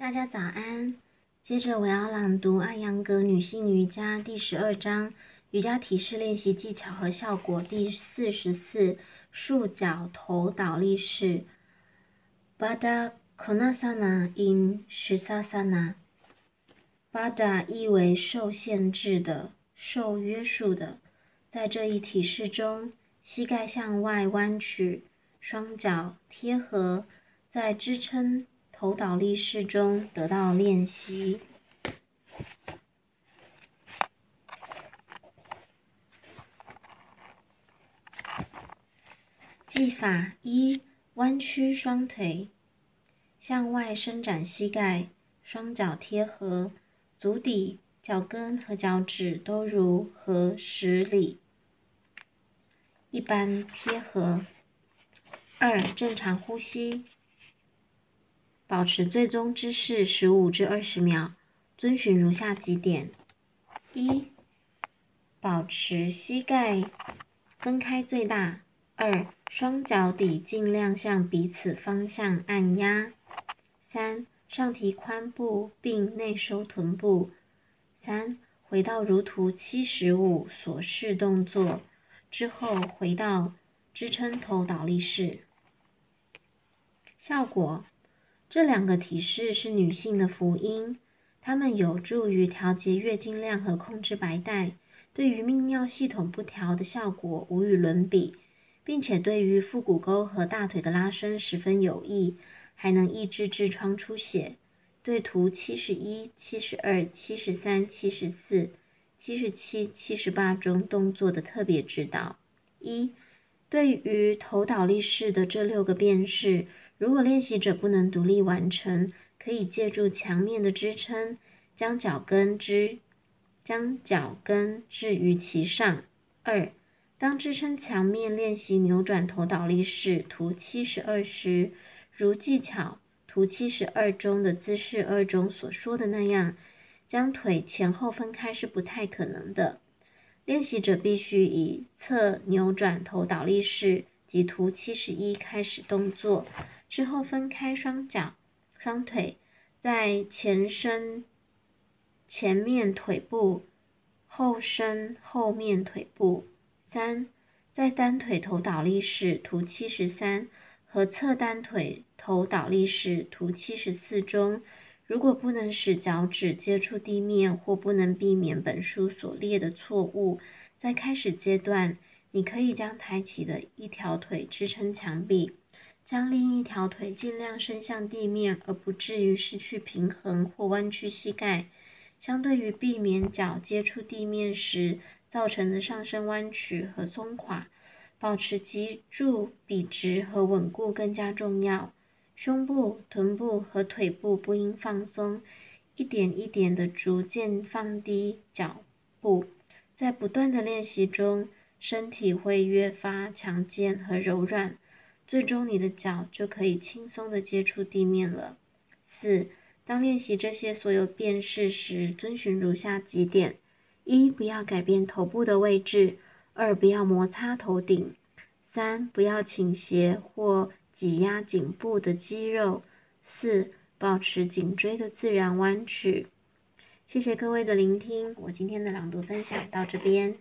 大家早安。接着我要朗读《艾扬格女性瑜伽》第十二章瑜伽体式练习技巧和效果第四十四束脚头倒立式。Bada Konasana in Shasana）。Bada 意为受限制的、受约束的。在这一体式中，膝盖向外弯曲，双脚贴合，在支撑。头倒立式中得到练习。技法一：弯曲双腿，向外伸展膝盖，双脚贴合，足底、脚跟和脚趾都如合十里，一般贴合。二：正常呼吸。保持最终姿势十五至二十秒，遵循如下几点：一、保持膝盖分开最大；二、双脚底尽量向彼此方向按压；三、上提髋部并内收臀部；三、回到如图七十五所示动作之后，回到支撑头倒立式。效果。这两个提示是女性的福音，它们有助于调节月经量和控制白带，对于泌尿系统不调的效果无与伦比，并且对于腹股沟和大腿的拉伸十分有益，还能抑制痔疮出血。对图七十一、七十二、七十三、七十四、七十七、七十八中动作的特别指导。一，对于头倒立式的这六个变式。如果练习者不能独立完成，可以借助墙面的支撑，将脚跟支将脚跟置于其上。二，当支撑墙面练习扭转头倒立式图七十二时，如技巧图七十二中的姿势二中所说的那样，将腿前后分开是不太可能的。练习者必须以侧扭转头倒立式及图七十一开始动作。之后分开双脚、双腿，在前伸前面腿部，后伸后面腿部。三，在单腿头倒立式图七十三和侧单腿头倒立式图七十四中，如果不能使脚趾接触地面，或不能避免本书所列的错误，在开始阶段，你可以将抬起的一条腿支撑墙壁。将另一条腿尽量伸向地面，而不至于失去平衡或弯曲膝盖。相对于避免脚接触地面时造成的上身弯曲和松垮，保持脊柱笔直和稳固更加重要。胸部、臀部和腿部不应放松，一点一点地逐渐放低脚步。在不断的练习中，身体会越发强健和柔软。最终，你的脚就可以轻松地接触地面了。四，当练习这些所有变式时，遵循如下几点：一、不要改变头部的位置；二、不要摩擦头顶；三、不要倾斜或挤压颈部的肌肉；四、保持颈椎的自然弯曲。谢谢各位的聆听，我今天的朗读分享到这边。